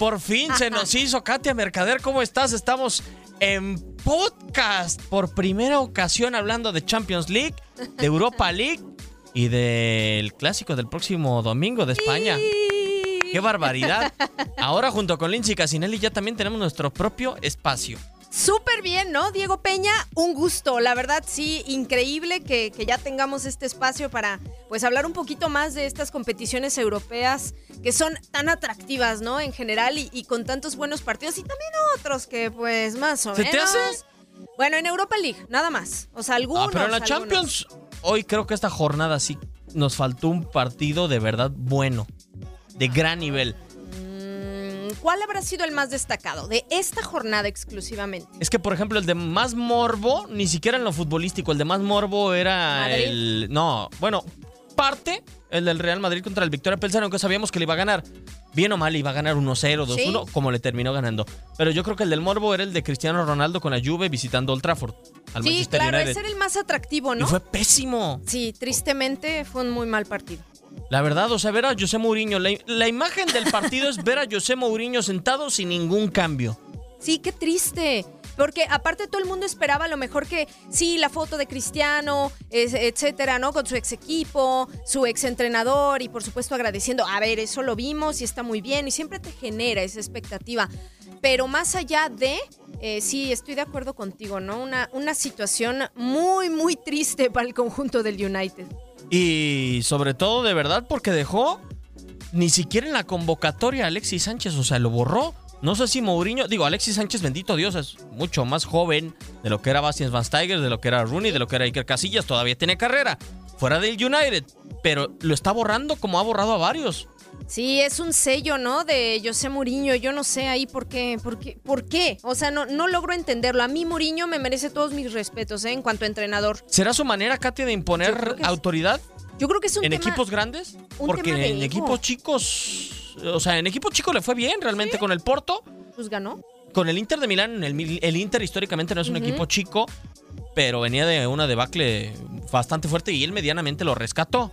Por fin se nos hizo. Katia Mercader, ¿cómo estás? Estamos en podcast por primera ocasión hablando de Champions League, de Europa League y del clásico del próximo domingo de España. ¡Qué barbaridad! Ahora junto con Lindsay Casinelli ya también tenemos nuestro propio espacio. Súper bien, ¿no? Diego Peña, un gusto. La verdad, sí, increíble que, que, ya tengamos este espacio para pues hablar un poquito más de estas competiciones europeas que son tan atractivas, ¿no? En general y, y con tantos buenos partidos y también otros que pues más o ¿Se menos. te hace? Bueno, en Europa League, nada más. O sea, algunos. Ah, pero en la algunos. Champions, hoy creo que esta jornada sí nos faltó un partido de verdad bueno, de gran nivel. ¿Cuál habrá sido el más destacado de esta jornada exclusivamente? Es que, por ejemplo, el de más morbo, ni siquiera en lo futbolístico, el de más morbo era ¿Madrid? el. No, bueno, parte el del Real Madrid contra el Victoria Pilsen, aunque sabíamos que le iba a ganar. Bien o mal, iba a ganar 1-0, 2-1, Sí. como le terminó ganando. Pero yo creo que el del morbo era el de Cristiano Ronaldo con la Juve visitando Old Trafford, al Sí, Manchester claro, United. ese era el más atractivo, ¿no? Y fue pésimo. Sí, tristemente fue un muy mal partido. La verdad, o sea, ver a José Mourinho, la, imagen del partido es ver a José Mourinho sentado sin ningún cambio. Sí, qué triste. Porque aparte todo el mundo esperaba a lo mejor que sí, la foto de Cristiano, etcétera, ¿no? Con su ex equipo, su ex entrenador y por supuesto agradeciendo, a ver, eso lo vimos y está muy bien y siempre te genera esa expectativa. Pero más allá de, eh, sí, estoy de acuerdo contigo, ¿no? Una, una situación muy, muy triste para el conjunto del United. Y sobre todo, de verdad, porque dejó ni siquiera en la convocatoria a Alexis Sánchez, o sea, lo borró. No sé si Mourinho, digo, Alexis Sánchez, bendito Dios, es mucho más joven de lo que era Bastian Van Steiger, de lo que era Rooney, de lo que era Iker Casillas, todavía tiene carrera fuera del United, pero lo está borrando como ha borrado a varios. Sí, es un sello, ¿no? De José Mourinho. Yo no sé ahí por qué, por qué, por qué. O sea, no, no logro entenderlo. A mí Mourinho me merece todos mis respetos, ¿eh? En cuanto a entrenador. ¿Será su manera, Katia, de imponer autoridad Yo creo que es un en tema... equipos grandes? un Porque tema en ego. equipos chicos, o sea, en equipos chicos le fue bien realmente con el Porto. Pues ganó. Con el Inter de Milán, el, Inter históricamente no es un equipo chico, pero venía de una debacle bastante fuerte y él medianamente lo rescató.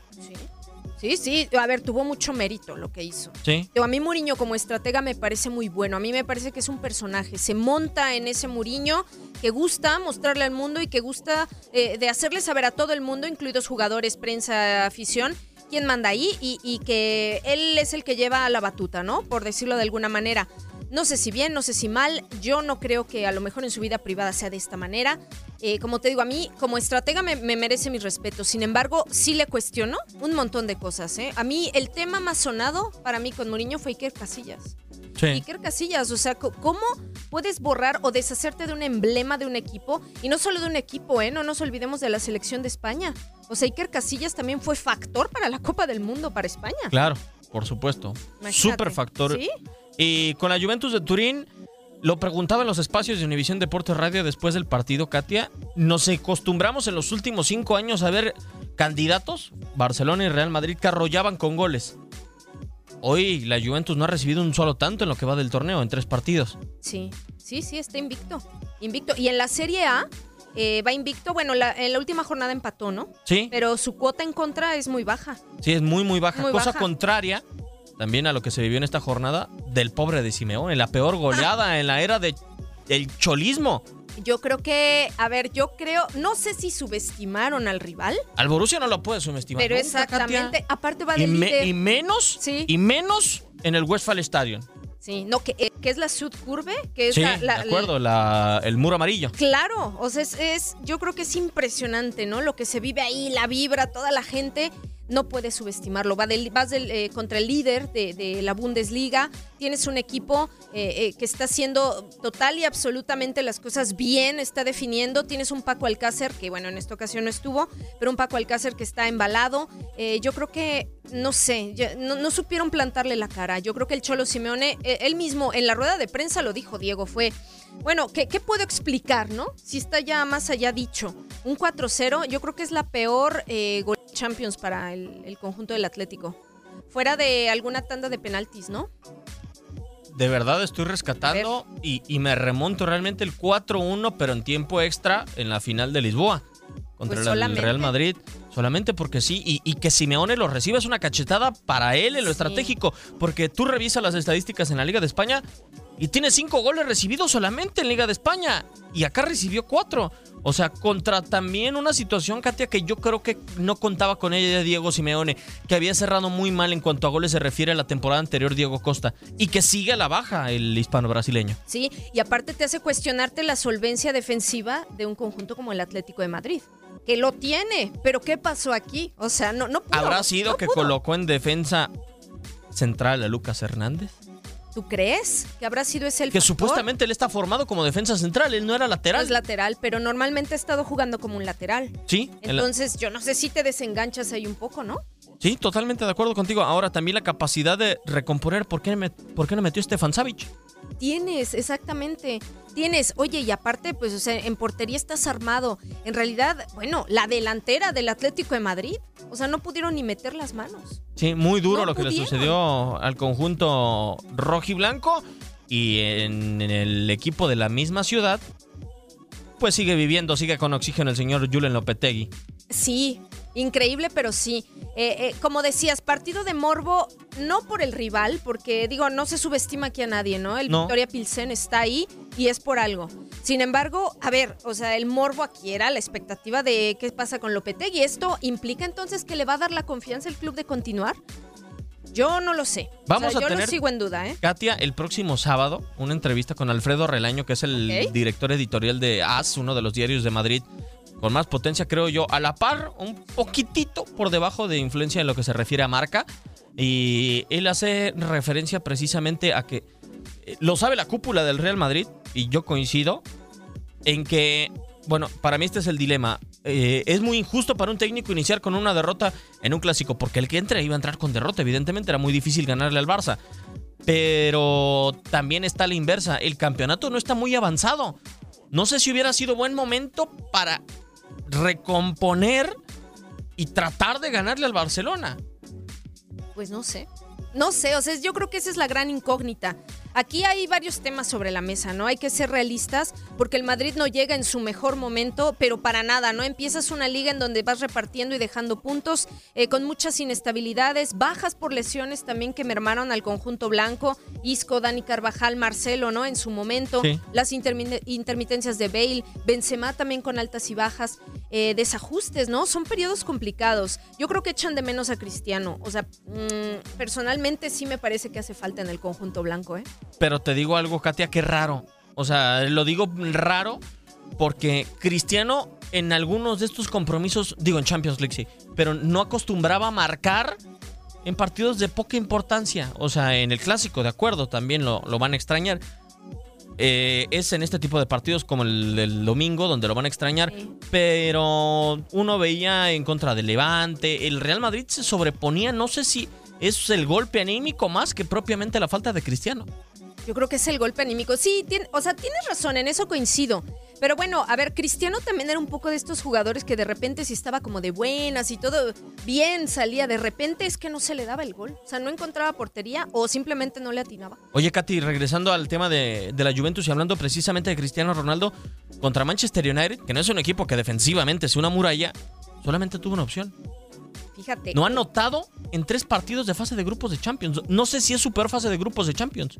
Sí. Sí. A ver, tuvo mucho mérito lo que hizo. Sí. Digo, A mí Mourinho como estratega me parece muy bueno. A mí me parece que es un personaje. Se monta en ese Mourinho que gusta mostrarle al mundo y que gusta eh, de hacerle saber a todo el mundo, incluidos jugadores, prensa, afición, quién manda ahí y, y que él es el que lleva la batuta, ¿no? Por decirlo de alguna manera. No sé si bien, no sé si mal. Yo no creo que a lo mejor en su vida privada sea de esta manera. Eh, como te digo, a mí como estratega me, me merece mis respetos. Sin embargo, sí le cuestiono un montón de cosas. ¿eh? A mí el tema más sonado para mí con Mourinho fue Iker Casillas. Sí. Iker Casillas, o sea, ¿cómo puedes borrar o deshacerte de un emblema de un equipo? Y no solo de un equipo, ¿eh? No nos olvidemos de la selección de España. O sea, Iker Casillas también fue factor para la Copa del Mundo para España. Claro, por supuesto. Super factor. ¿Sí? Y con la Juventus de Turín, lo preguntaba en los espacios de Univisión Deportes Radio después del partido, Katia. Nos acostumbramos en los últimos cinco años a ver candidatos, Barcelona y Real Madrid, que arrollaban con goles. Hoy la Juventus no ha recibido un solo tanto en lo que va del torneo, en tres partidos. Sí, sí, sí, está invicto. Invicto. Y en la Serie A eh, va invicto. Bueno, la- en la última jornada empató, ¿no? Sí, Pero su cuota en contra es muy baja. sí, es muy, muy baja. Muy Cosa baja. contraria también a lo que se vivió en esta jornada del pobre de Simeone, la peor goleada en la era de, del cholismo. Yo creo que, a ver, yo creo, no sé si subestimaron al rival, Al Borussia no lo puede subestimar. pero exactamente, aparte va Y, de me- líder. y menos, Sí. y menos en el Westfall Stadium. Sí, no, que, eh, que es la Sud Curve, que es Sí, la, la- de acuerdo, la- el muro amarillo. Claro, o sea, es, es- yo creo que es impresionante, ¿no? Lo que se vive ahí, la vibra, toda la gente. No puedes subestimarlo. Va vas eh, contra el líder de, la Bundesliga, tienes un equipo eh, eh, que está haciendo total y absolutamente las cosas bien, está definiendo, tienes un Paco Alcácer, que bueno, en esta ocasión no estuvo, pero un Paco Alcácer que está embalado. yo creo que, no sé, no, supieron plantarle la cara. Yo creo que el Cholo Simeone, él mismo en la rueda de prensa lo dijo, Diego, fue, bueno, ¿qué, qué puedo explicar, no? Si está ya más allá dicho. Un 4-0, yo creo que es la peor gol Champions para el, conjunto del Atlético. Fuera de alguna tanda de penaltis, ¿no? De verdad estoy rescatando y, me remonto realmente el 4-1, pero en tiempo extra en la final de Lisboa contra pues el Real Madrid. Solamente porque sí, y, y, que Simeone lo reciba es una cachetada para él en lo estratégico, porque tú revisas las estadísticas en la Liga de España y tiene cinco goles recibidos solamente en Liga de España, y acá recibió cuatro. O sea, contra también una situación, Katia, que yo creo que no contaba con ella Diego Simeone, que había cerrado muy mal en cuanto a goles se refiere a la temporada anterior Diego Costa, y que sigue a la baja el hispano brasileño. Sí, y aparte te hace cuestionarte la solvencia defensiva de un conjunto como el Atlético de Madrid. Que lo tiene, pero ¿qué pasó aquí? O sea, no, no pudo, ¿Habrá sido que colocó en defensa central a Lucas Hernández? ¿Tú crees que habrá sido ese el Que supuestamente él está formado como defensa central, él no era lateral. es lateral, pero normalmente ha estado jugando como un lateral. Sí. Entonces, yo no sé si te desenganchas ahí un poco, ¿no? Sí, totalmente de acuerdo contigo. Ahora también la capacidad de recomponer, ¿por qué, me, por qué no metió Stefan Savic? Tienes, exactamente. Tienes, oye, y aparte, pues, o sea, en portería estás armado. En realidad, bueno, la delantera del Atlético de Madrid, o sea, no pudieron ni meter las manos. Sí, muy duro lo que le sucedió al conjunto rojo y blanco. Y en, el equipo de la misma ciudad, pues sigue viviendo, sigue con oxígeno el señor Julen Lopetegui. Sí, Increíble, pero sí. Eh, eh, como decías, partido de morbo, no por el rival, porque digo, no se subestima aquí a nadie, ¿no? El Victoria Pilsen está ahí y es por algo. Sin embargo, a ver, o sea, el morbo aquí era la expectativa de qué pasa con Lopetegui. ¿Esto implica entonces que le va a dar la confianza el club de continuar? Yo no lo sé. Vamos a yo tener, lo sigo en duda, ¿eh? Katia, el próximo sábado, una entrevista con Alfredo Relaño, que es el director editorial de AS, uno de los diarios de Madrid con más potencia, creo yo, a la par, un poquitito por debajo de influencia en lo que se refiere a marca. Y él hace referencia precisamente a que eh, lo sabe la cúpula del Real Madrid, y yo coincido, en que, bueno, para mí este es el dilema. Eh, es muy injusto para un técnico iniciar con una derrota en un clásico, porque el que entra iba a entrar con derrota, evidentemente era muy difícil ganarle al Barça. Pero también está la inversa, el campeonato no está muy avanzado. No sé si hubiera sido buen momento para recomponer y tratar de ganarle al Barcelona. Pues no sé. No sé, o sea, yo creo que esa es la gran incógnita. Aquí hay varios temas sobre la mesa, ¿no? Hay que ser realistas porque el Madrid no llega en su mejor momento, pero para nada, ¿no? Empiezas una liga en donde vas repartiendo y dejando puntos eh, con muchas inestabilidades, bajas por lesiones también que mermaron al conjunto blanco, Isco, Dani Carvajal, Marcelo, ¿no? En su momento, las intermitencias de Bale, Benzema también con altas y bajas, eh, desajustes, ¿no? Son periodos complicados. Yo creo que echan de menos a Cristiano, o sea, mm, personalmente sí me parece que hace falta en el conjunto blanco, ¿eh? Pero te digo algo, Katia, que raro. O sea, lo digo raro porque Cristiano en algunos de estos compromisos, digo en Champions League sí, pero no acostumbraba a marcar en partidos de poca importancia. O sea, en el clásico, de acuerdo, también lo, van a extrañar. Eh, es en este tipo de partidos como el del domingo donde lo van a extrañar, pero uno veía en contra de Levante, el Real Madrid se sobreponía, no sé si es el golpe anímico más que propiamente la falta de Cristiano. Yo creo que es el golpe anímico. Sí, o sea, tienes razón, en eso coincido. Pero bueno, a ver, Cristiano también era un poco de estos jugadores que de repente si estaba como de buenas y todo bien salía, de repente es que no se le daba el gol. O sea, no encontraba portería o simplemente no le atinaba. Oye, Katy, regresando al tema de, de la Juventus y hablando precisamente de Cristiano Ronaldo contra Manchester United, que no es un equipo que defensivamente es una muralla, solamente tuvo una opción. Fíjate. No ha notado en tres partidos de fase de grupos de Champions. No sé si es su peor fase de grupos de Champions.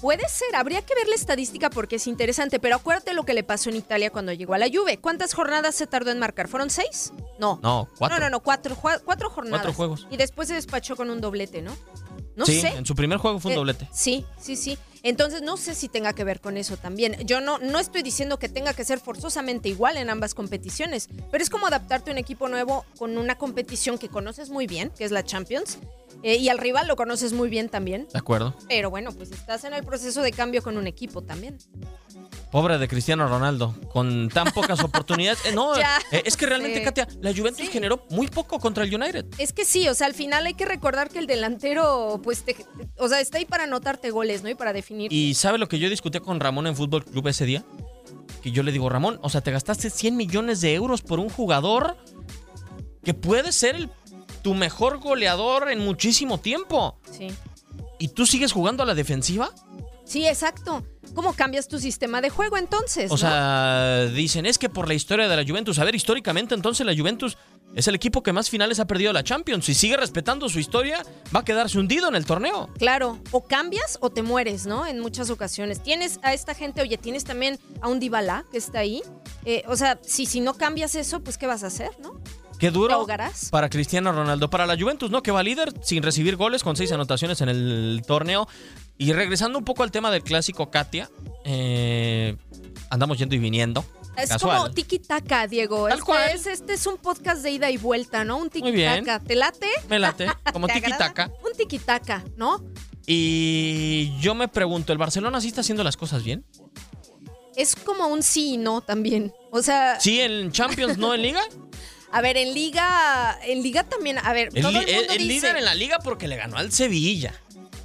Puede ser, habría que ver la estadística porque es interesante, pero acuérdate lo que le pasó en Italia cuando llegó a la Juve. ¿Cuántas jornadas se tardó en marcar? ¿Fueron seis? No. No, cuatro. No, no, no, cuatro, cuatro jornadas. Cuatro juegos. Y después se despachó con un doblete, ¿no? No sí, sé. en su primer juego fue un Eh, doblete. sí, sí, sí. Entonces no sé si tenga que ver con eso también. Yo no, no estoy diciendo que tenga que ser forzosamente igual en ambas competiciones, pero es como adaptarte a un equipo nuevo con una competición que conoces muy bien, que es la Champions, eh, y al rival lo conoces muy bien también. De acuerdo. Pero bueno, pues estás en el proceso de cambio con un equipo también. Pobre de Cristiano Ronaldo, con tan pocas oportunidades. Eh, no, Ya, eh, es que realmente, sí. Katia, la Juventus Sí. generó muy poco contra el United. Es que sí, o sea, al final hay que recordar que el delantero, pues, te- o sea, está ahí para anotarte goles, ¿no? Y para definir. Y ¿sabe lo que yo discutí con Ramón en Fútbol Club ese día? Que yo le digo, Ramón, o sea, te gastaste 100 millones de euros por un jugador que puede ser el- tu mejor goleador en muchísimo tiempo. Sí. ¿Y tú sigues jugando a la defensiva? Sí, exacto. ¿Cómo cambias tu sistema de juego entonces? O no? sea, dicen, es que por la historia de la Juventus, a ver, históricamente entonces la Juventus es el equipo que más finales ha perdido la Champions. Si sigue respetando su historia, va a quedarse hundido en el torneo. Claro, o cambias o te mueres, ¿no? En muchas ocasiones. Tienes a esta gente, oye, tienes también a un Dybala que está ahí. Eh, o sea, si, si no cambias eso, pues ¿qué vas a hacer, no? Qué ¿Te duro para Cristiano Ronaldo. Para la Juventus, ¿no? Que va líder sin recibir goles con seis anotaciones en el torneo. Y regresando un poco al tema del clásico, Katia, eh, andamos yendo y viniendo. Es Casual. como tiki-taka, Diego. Tal este, cual. Es, este es un podcast de ida y vuelta, ¿no? Un Muy bien. tiki-taka. ¿Te late? Me late, como ¿Te agrada? tiki-taka. Un tiki-taka, ¿no? Y yo me pregunto, ¿el Barcelona sí está haciendo las cosas bien? Es como un sí y no también. O sea, Sí, en Champions, no en Liga. a ver, en Liga, en Liga también, a ver, El, todo el mundo el- el dice, líder en la Liga porque le ganó al Sevilla.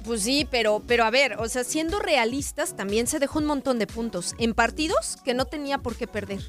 Pues sí, pero, pero a ver, o sea, siendo realistas, también se dejó un montón de puntos en partidos que no tenía por qué perder.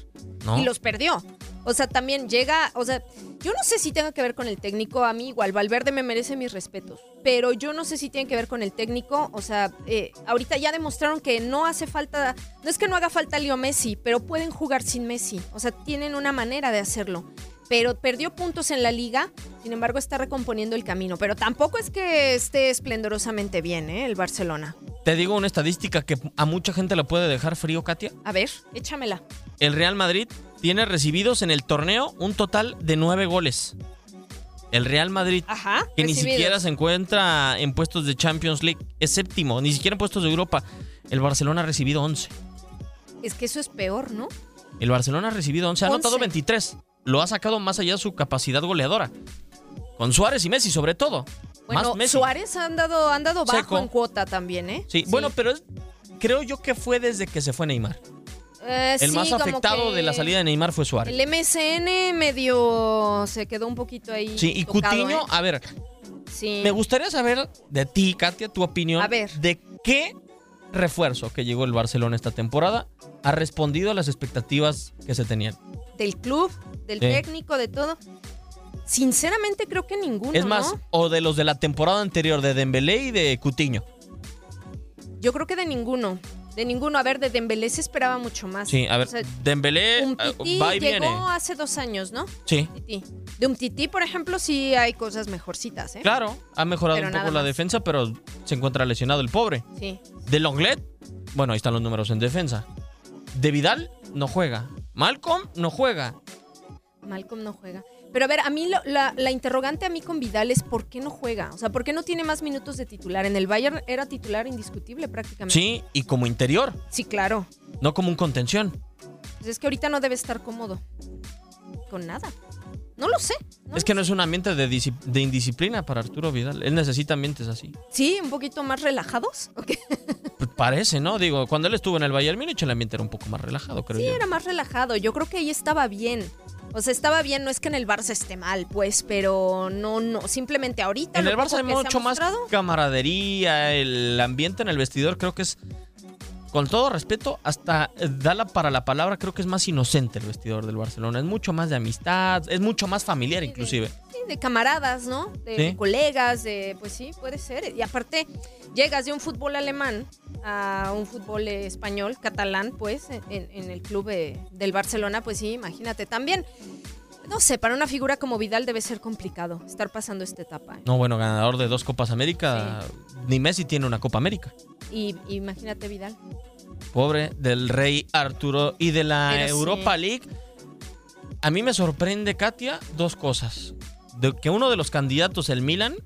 ¿no? Y los perdió. O sea, también llega, o sea, yo no sé si tenga que ver con el técnico, a mí igual, Valverde me merece mis respetos, pero yo no sé si tiene que ver con el técnico, o sea, eh, ahorita ya demostraron que no hace falta, no es que no haga falta Leo Messi, pero pueden jugar sin Messi, o sea, tienen una manera de hacerlo. Pero perdió puntos en la liga, sin embargo está recomponiendo el camino. Pero tampoco es que esté esplendorosamente bien, ¿eh? El Barcelona. Te digo una estadística que a mucha gente le puede dejar frío, Katia. A ver, échamela. El Real Madrid tiene recibidos en el torneo un total de nueve goles. El Real Madrid, Ajá. que ni siquiera se encuentra en puestos de Champions League, es séptimo, ni siquiera en puestos de Europa. El Barcelona ha recibido 11. Es que eso es peor, ¿no? El Barcelona ha recibido 11, ha anotado 11. 23. Lo ha sacado más allá de su capacidad goleadora. Con Suárez y Messi, sobre todo. Bueno, más Messi. Suárez ha andado, ha andado bajo Seco. en cuota también, ¿eh? Sí, bueno, pero es- creo yo que fue desde que se fue Neymar. Eh, El sí, más afectado de la salida de Neymar fue Suárez. El MSN medio se quedó un poquito ahí. Sí, y tocado, Cutiño, ¿eh? a ver, Sí. me gustaría saber de ti, Katia, tu opinión A ver. de qué refuerzo que llegó el Barcelona esta temporada ha respondido a las expectativas que se tenían. Del club, del Sí. técnico, de todo. Sinceramente creo que ninguno. es más, ¿no? o de los de la temporada anterior de Dembélé y de Cutiño. Yo creo que de ninguno. De ninguno. A ver, de Dembélé se esperaba mucho más. Sí, a ver, O sea, Dembélé un eh, va y llegó viene. hace dos años, ¿no? Sí, Titi. De un Titi, por ejemplo, sí hay cosas mejorcitas, ¿eh? claro, ha mejorado Pero un poco la más. defensa, pero se encuentra lesionado el pobre. Sí. De Longlet, bueno, ahí están los números en defensa. De Vidal, no juega. Malcolm, no juega. Malcolm no juega. Pero a ver, a mí lo- la, la interrogante a mí con Vidal es ¿por qué no juega? O sea, ¿por qué no tiene más minutos de titular? En el Bayern era titular indiscutible prácticamente. Sí, y como interior, Sí, claro. no como un contención. Pues es que ahorita no debe estar cómodo. Con nada. No lo sé. no es lo que no es un ambiente de, indisciplina para Arturo Vidal. Él necesita ambientes así. Sí, un poquito más relajados. Pues parece, ¿no? Digo, cuando él estuvo en el Bayern Múnich, el ambiente era un poco más relajado, creo Sí, yo. era más relajado. Yo creo que ahí estaba bien. O sea, estaba bien, no es que en el Barça esté mal, pues, pero no, no, simplemente ahorita. En el Barça hay mucho más camaradería, el ambiente en el vestidor creo que es, con todo respeto, hasta dala para la palabra, creo que es más inocente el vestidor del Barcelona. Es mucho más de amistad, es mucho más familiar inclusive. Sí, de camaradas, ¿no? De, Sí. de colegas, de, pues sí, puede ser. Y aparte, llegas de un fútbol alemán a un fútbol español, catalán, pues, en, en el club eh, del Barcelona, pues sí, imagínate. También, no sé, para una figura como Vidal debe ser complicado estar pasando esta etapa. ¿eh? No, bueno, ganador de dos Copas América, ni Messi tiene una Copa América. Y imagínate Vidal. Pobre del rey Arturo y de la Pero sí. Europa League. A mí me sorprende, Katia, dos cosas. De que uno de los candidatos, el Milan,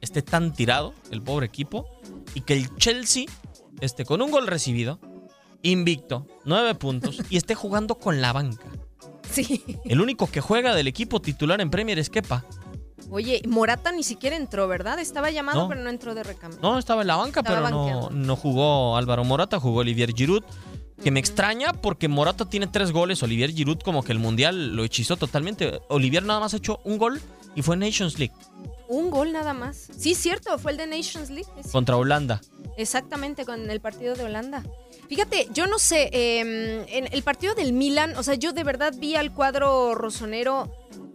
esté esté tan tirado, el pobre equipo, y que el Chelsea esté con un gol recibido, invicto, nueve puntos, y esté jugando con la banca. Sí. El único que juega del equipo titular en Premier es Kepa. Oye, Morata ni siquiera entró, ¿verdad? Estaba llamado, No. pero no entró de recambio. No, estaba en la banca, Estaba pero no, no jugó Álvaro Morata, jugó Olivier Giroud. Que me extraña porque Morata tiene tres goles, Olivier Giroud como que el Mundial lo hechizó totalmente. Olivier nada más ha hecho un gol y fue en Nations League Un gol nada más. Sí, cierto, fue el de Nations League. contra Holanda. Exactamente, con el partido de Holanda. Fíjate, yo no sé, eh, en el partido del Milan, o sea, yo de verdad vi al cuadro rosonero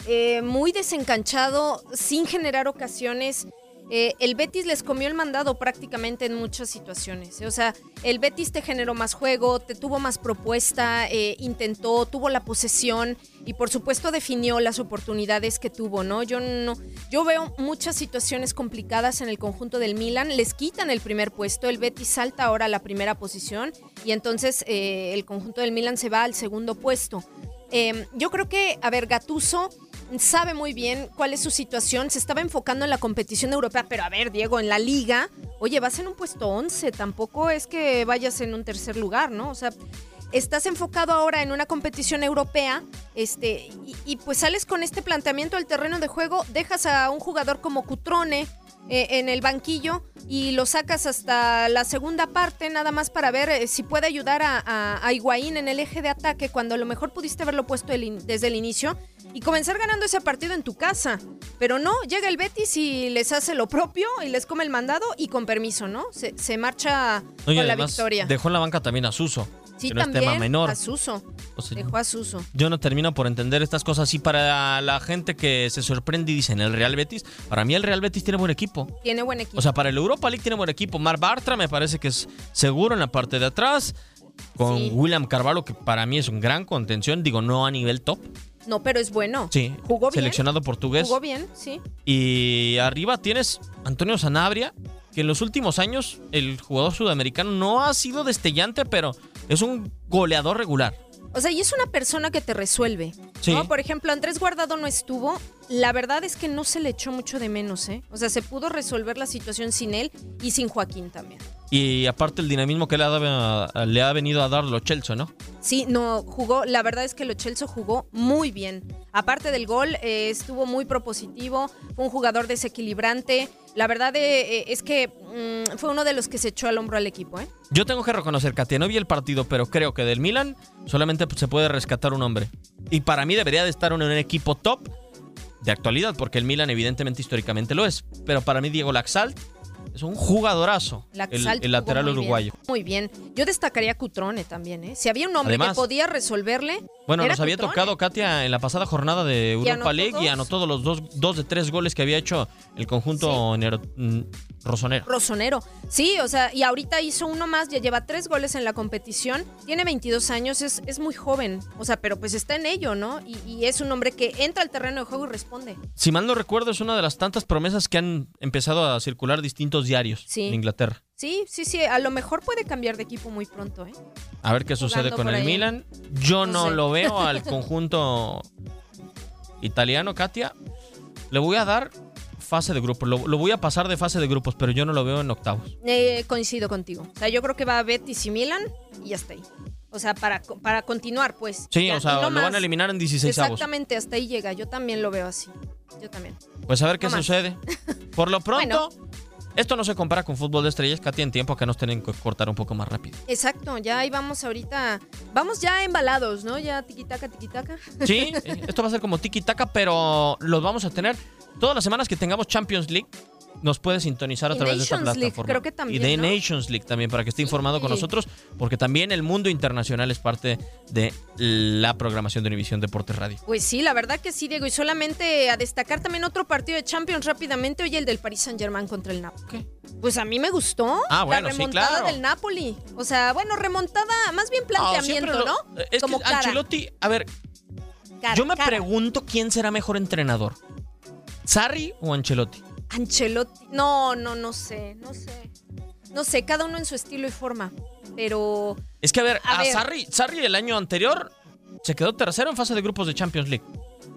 eh, muy desencanchado, sin generar ocasiones. Eh, el Betis les comió el mandado prácticamente en muchas situaciones. O sea, el Betis te generó más juego, te tuvo más propuesta, eh, intentó, tuvo la posesión y por supuesto definió las oportunidades que tuvo, ¿no? Yo no, yo veo muchas situaciones complicadas en el conjunto del Milan. Les quitan el primer puesto, el Betis salta ahora a la primera posición y entonces eh, el conjunto del Milan se va al segundo puesto. Eh, yo creo que, a ver, Gatuso sabe muy bien cuál es su situación, se estaba enfocando en la competición europea, pero a ver, Diego, en la liga, oye, vas en un puesto 11, tampoco es que vayas en un tercer lugar, ¿no? O sea, estás enfocado ahora en una competición europea, este, y, pues sales con este planteamiento del terreno de juego, dejas a un jugador como Cutrone eh, en el banquillo y lo sacas hasta la segunda parte, nada más para ver eh, si puede ayudar a, a, a Higuaín en el eje de ataque, cuando a lo mejor pudiste haberlo puesto el desde el inicio y comenzar ganando ese partido en tu casa. Pero no, llega el Betis y les hace lo propio y les come el mandado y con permiso, ¿no? Se, se marcha No, con la victoria. dejó en la banca también a Suso. Sí, que no es también tema menor. a Suso. O sea, Dejó a Suso. yo no termino por entender estas cosas. Y para la gente que se sorprende y dicen el Real Betis, para mí el Real Betis tiene buen equipo. Tiene buen equipo. O sea, para el Europa League tiene buen equipo. Mar Bartra me parece que es seguro en la parte de atrás. Con Sí. William Carvalho, que para mí es un gran contención. Digo, no a nivel top. no, pero es bueno. Sí. Jugó bien. Seleccionado portugués. Jugó bien, sí. Y arriba tienes Antonio Sanabria, que en los últimos años el jugador sudamericano no ha sido destellante, pero es un goleador regular. O sea, y es una persona que te resuelve. Sí. ¿no? Por ejemplo, Andrés Guardado no estuvo. La verdad es que no se le echó mucho de menos, ¿eh? O sea, se pudo resolver la situación sin él y sin Joaquín también. Y aparte el dinamismo que le ha, le ha venido a dar lo Chelsea, ¿no? Sí, no, jugó, la verdad es que Lo Celso jugó muy bien. Aparte del gol, eh, estuvo muy propositivo, fue un jugador desequilibrante. La verdad eh, eh, es que mm, fue uno de los que se echó al hombro al equipo, ¿eh? Yo tengo que reconocer, Katia, no vi el partido, pero creo que del Milan solamente se puede rescatar un hombre. Y para mí debería de estar en un equipo top de actualidad, porque el Milan evidentemente históricamente lo es. Pero para mí Diego Laxalt es un jugadorazo, Laxalt el lateral muy uruguayo. Bien, muy bien. Yo destacaría a Cutrone también, ¿eh? Si había un hombre Además- que podía resolverle. Bueno, nos había Cutrone. tocado Katia en la pasada jornada de Europa League y anotó los dos, dos de tres goles que había hecho el conjunto rosonero. Rosonero. Sí, o sea, y ahorita hizo uno más, ya lleva tres goles en la competición, tiene 22 años, es, es muy joven, o sea, pero pues está en ello, ¿no? Y, y es un hombre que entra al terreno de juego y responde. Si mal no recuerdo, es una de las tantas promesas que han empezado a circular distintos diarios Sí. en Inglaterra. Sí, sí, sí, a lo mejor puede cambiar de equipo muy pronto, ¿eh? A ver qué sucede con el ahí. Milan. Yo No no, sé. lo veo al conjunto italiano, Katia. Le voy a dar fase de grupos. Lo, lo voy a pasar de fase de grupos, pero yo no lo veo en octavos. Eh, coincido contigo. O sea, yo creo que va a Betis y Milan y ya está ahí. O sea, para, para continuar, pues. Sí, Ya, o sea, no lo van a eliminar en 16 avos. Exactamente, hasta ahí llega. Yo también lo veo así. Yo también. Pues a ver qué No sucede. Por lo pronto, Bueno. esto no se compara con fútbol de estrellas, Katia, en tiempo que nos tienen que cortar un poco más rápido. Exacto, ya ahí vamos ahorita. Vamos ya embalados, ¿no? Ya tiquitaca, tiquitaca. Sí, eh, esto va a ser como tiki-taka, pero los vamos a tener todas las semanas que tengamos Champions League. Nos puede sintonizar a Y través de esta League, plataforma. creo que también, Y de ¿no? Nations League también, para que esté informado con nosotros, porque también el mundo internacional es parte de la programación de Univisión Deportes Radio. Pues sí, la verdad que sí, Diego. Y solamente a destacar también otro partido de Champions rápidamente. Hoy el del Paris Saint Germain contra el Napoli. Pues a mí me gustó. Ah, bueno, la sí, remontada claro. del Napoli. O sea, bueno, remontada, más bien planteamiento, lo- ¿no? Es Como que Ancelotti, a ver, cara, yo me cara. pregunto quién será mejor entrenador. ¿Sarri o Ancelotti? Ancelotti. No, no, no sé, no sé. No sé, cada uno en su estilo y forma. Pero Es que, a ver, A a, ver. Sarri, Sarri el año anterior se quedó tercero en fase de grupos de Champions League.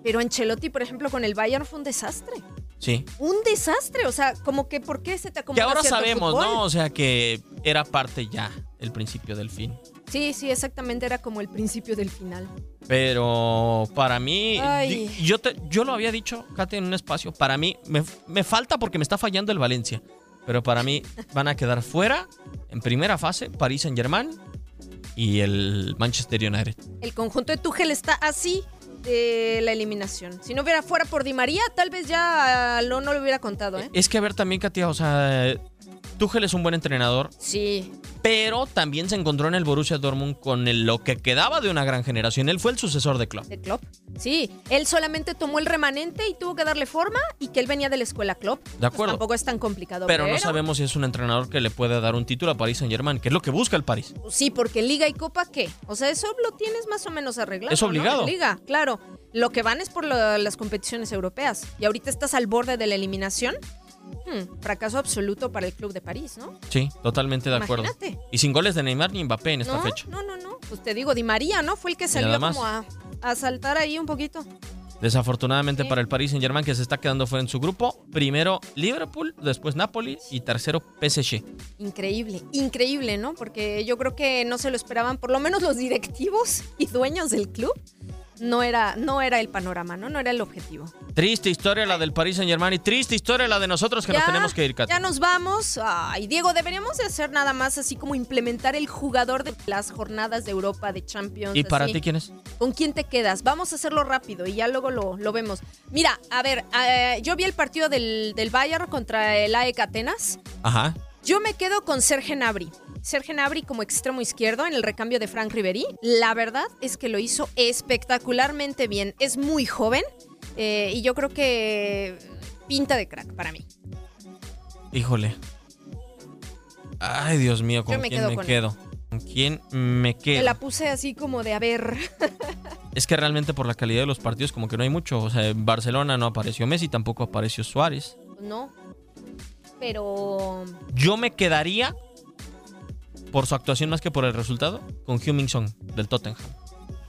Pero Ancelotti, por ejemplo, con el Bayern fue un desastre. Sí. Un desastre, o sea, como que ¿por qué se te acomoda Que ahora sabemos, fútbol? ¿no? O sea, que era parte ya el principio del fin. Sí, sí, exactamente, era como el principio del final. Pero para mí, Ay. yo, te- yo lo había dicho, Kate, en un espacio. Para mí, me, me falta porque me está fallando el Valencia. Pero para mí van a quedar fuera en primera fase París Saint Germain y el Manchester United. El conjunto de Tuchel está así de la eliminación. Si no hubiera fuera por Di María, tal vez ya no, no lo hubiera contado, ¿eh? Es que a ver también, Katia, o sea, Tuchel es un buen entrenador, Sí, pero también se encontró en el Borussia Dortmund con el- lo que quedaba de una gran generación. Él fue el sucesor de Klopp. de Klopp. Sí, él solamente tomó el remanente y tuvo que darle forma y que él venía de la escuela Klopp. De acuerdo. tampoco es tan complicado. Pero no sabemos si es un entrenador que le puede dar un título a París Saint Germain, que es lo que busca el París. Sí, porque Liga y Copa, ¿qué? O sea, eso lo tienes más o menos arreglado. Es obligado. ¿no? Liga, claro. Lo que van es por lo- las competiciones europeas. Y ahorita estás al borde de la eliminación. Hmm, fracaso absoluto para el club de París, ¿no? Sí, totalmente de acuerdo. Imagínate. Y sin goles de Neymar ni Mbappé en esta no, fecha. no, no, no. Pues te digo, Di María, ¿no? Fue el que salió como a, a saltar ahí un poquito. Desafortunadamente Sí. para el Paris Saint Germain que se está quedando fuera en su grupo. Primero Liverpool, después Napoli y tercero PSG. Increíble, increíble, ¿no? Porque yo creo que no se lo esperaban, por lo menos los directivos y dueños del club. No era, no era el panorama, ¿no? No era el objetivo. Triste historia la del Paris Saint Germain y triste historia la de nosotros que nos tenemos que ir. Ya nos vamos. Ay, Diego, deberíamos de hacer nada más así como implementar el jugador de las jornadas de Europa, de Champions. ¿Y para ti quién es? ¿Con quién te quedas? Vamos a hacerlo rápido y ya luego lo, lo vemos. Mira, a ver, eh, yo vi el partido del, del Bayern contra el AEK Atenas. Ajá. Yo me quedo con Serge Gnabry. Serge Gnabry como extremo izquierdo en el recambio de Frank Ribery. La verdad es que lo hizo espectacularmente bien. Es muy joven eh, y yo creo que pinta de crack para mí. Híjole. Ay, Dios mío, ¿con Yo me quién quedo me con él. quedo? ¿Con quién me Me quedo? la puse así como de a ver. Es que realmente por la calidad de los partidos como que no hay mucho. O sea, en Barcelona no apareció Messi, tampoco apareció Suárez. No. Pero Yo me quedaría, por su actuación más que por el resultado, con Heung-Min Son del Tottenham.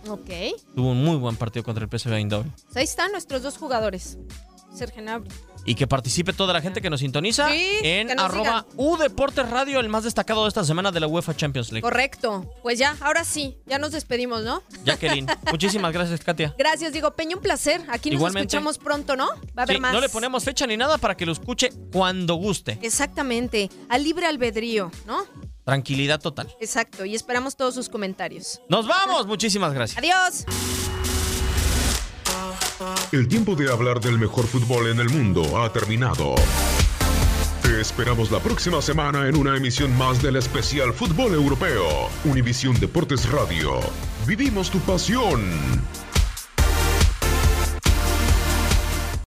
ok. Tuvo un muy buen partido contra el PSV Eindhoven. Pues ahí están nuestros dos jugadores. Serge Gnabry. Y que participe toda la gente que nos sintoniza Sí, en nos arroba Udeportes Radio, el más destacado de esta semana de la UEFA Champions League. Correcto. Pues ya, ahora sí, ya nos despedimos, ¿no? Jacqueline, muchísimas gracias, Katia. Gracias, Diego Peña, un placer. Aquí nos escuchamos pronto, ¿no? Va a haber Sí, más. no le ponemos fecha ni nada para que lo escuche cuando guste. Exactamente, a libre albedrío, ¿no? Tranquilidad total. Exacto, y esperamos todos sus comentarios. Nos vamos, muchísimas gracias. Adiós. El tiempo de hablar del mejor fútbol en el mundo ha terminado. Te esperamos la próxima semana en una emisión más del especial Fútbol Europeo. Univisión Deportes Radio. Vivimos tu pasión.